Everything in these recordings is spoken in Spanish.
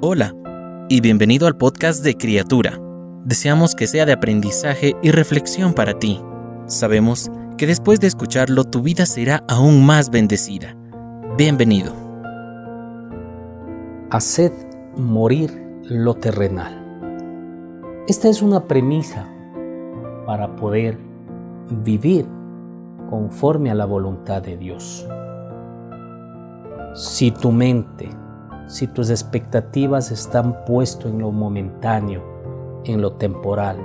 Hola y bienvenido al podcast de Criatura. Deseamos que sea de aprendizaje y reflexión para ti. Sabemos que después de escucharlo tu vida será aún más bendecida. Bienvenido. Haced morir lo terrenal. Esta es una premisa para poder vivir conforme a la voluntad de Dios. Si tu mente, si tus expectativas están puestas en lo momentáneo, en lo temporal,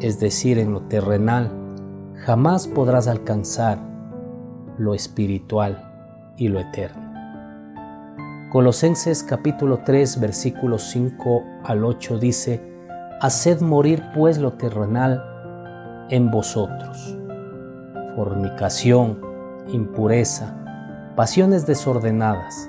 es decir, en lo terrenal, jamás podrás alcanzar lo espiritual y lo eterno. Colosenses capítulo 3 versículos 5 al 8 dice, Haced morir pues lo terrenal en vosotros, fornicación, impureza, pasiones desordenadas,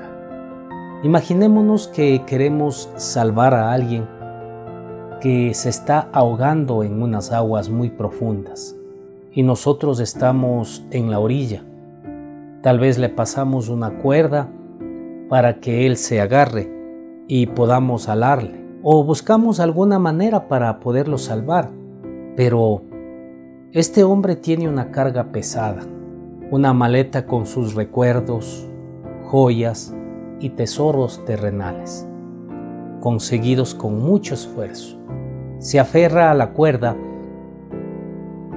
Imaginémonos que queremos salvar a alguien que se está ahogando en unas aguas muy profundas y nosotros estamos en la orilla. Tal vez le pasamos una cuerda para que él se agarre y podamos alarle o buscamos alguna manera para poderlo salvar. Pero este hombre tiene una carga pesada, una maleta con sus recuerdos, joyas, y tesoros terrenales, conseguidos con mucho esfuerzo. Se aferra a la cuerda,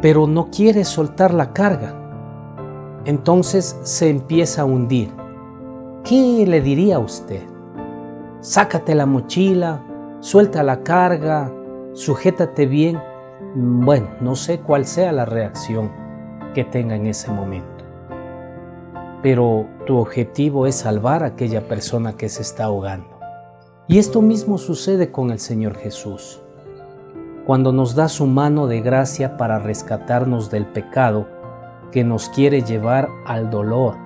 pero no quiere soltar la carga. Entonces se empieza a hundir. ¿Qué le diría a usted? Sácate la mochila, suelta la carga, sujétate bien. Bueno, no sé cuál sea la reacción que tenga en ese momento pero tu objetivo es salvar a aquella persona que se está ahogando. Y esto mismo sucede con el Señor Jesús. Cuando nos da su mano de gracia para rescatarnos del pecado que nos quiere llevar al dolor,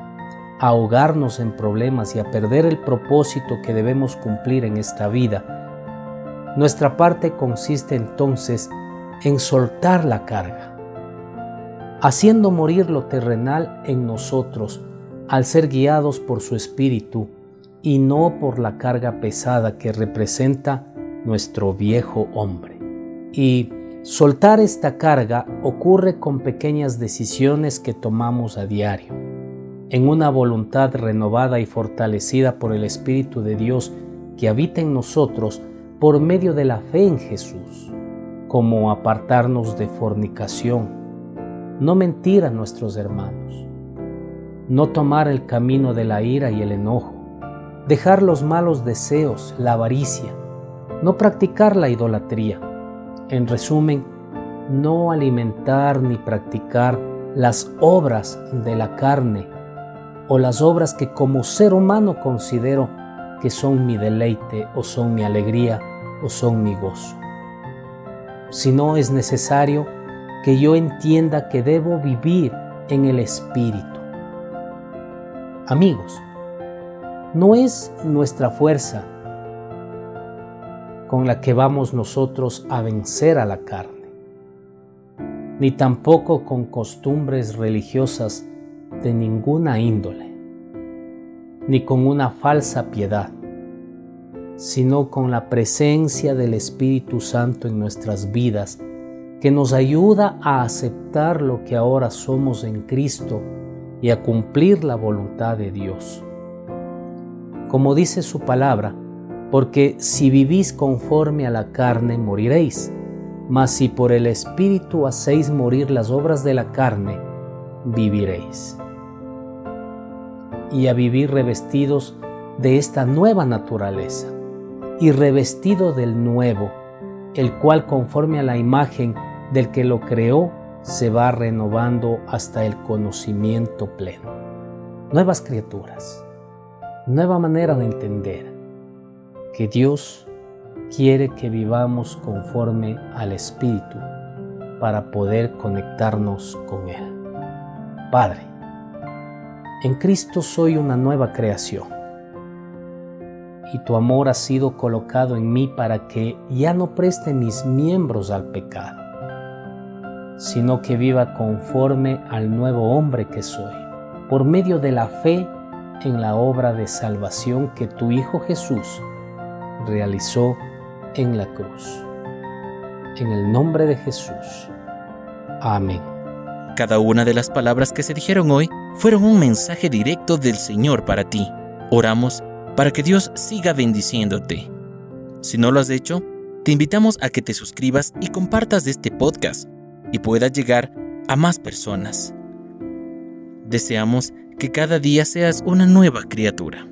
a ahogarnos en problemas y a perder el propósito que debemos cumplir en esta vida, nuestra parte consiste entonces en soltar la carga, haciendo morir lo terrenal en nosotros al ser guiados por su espíritu y no por la carga pesada que representa nuestro viejo hombre. Y soltar esta carga ocurre con pequeñas decisiones que tomamos a diario, en una voluntad renovada y fortalecida por el Espíritu de Dios que habita en nosotros por medio de la fe en Jesús, como apartarnos de fornicación, no mentir a nuestros hermanos, no tomar el camino de la ira y el enojo, dejar los malos deseos, la avaricia, no practicar la idolatría. En resumen, no alimentar ni practicar las obras de la carne o las obras que como ser humano considero que son mi deleite o son mi alegría o son mi gozo. Si no es necesario que yo entienda que debo vivir en el Espíritu Amigos, no es nuestra fuerza con la que vamos nosotros a vencer a la carne, ni tampoco con costumbres religiosas de ninguna índole, ni con una falsa piedad, sino con la presencia del Espíritu Santo en nuestras vidas, que nos ayuda a aceptar lo que ahora somos en Cristo y a cumplir la voluntad de Dios. Como dice su palabra, porque si vivís conforme a la carne, moriréis, mas si por el Espíritu hacéis morir las obras de la carne, viviréis. Y a vivir revestidos de esta nueva naturaleza, y revestido del nuevo, el cual conforme a la imagen del que lo creó, se va renovando hasta el conocimiento pleno. Nuevas criaturas, nueva manera de entender que Dios quiere que vivamos conforme al Espíritu para poder conectarnos con Él. Padre, en Cristo soy una nueva creación y tu amor ha sido colocado en mí para que ya no preste mis miembros al pecado, sino que viva conforme al nuevo hombre que soy, por medio de la fe en la obra de salvación que tu Hijo Jesús realizó en la cruz. En el nombre de Jesús. Amén. Cada una de las palabras que se dijeron hoy fueron un mensaje directo del Señor para ti. Oramos para que Dios siga bendiciéndote. Si no lo has hecho, te invitamos a que te suscribas y compartas este podcast y pueda llegar a más personas. Deseamos que cada día seas una nueva criatura.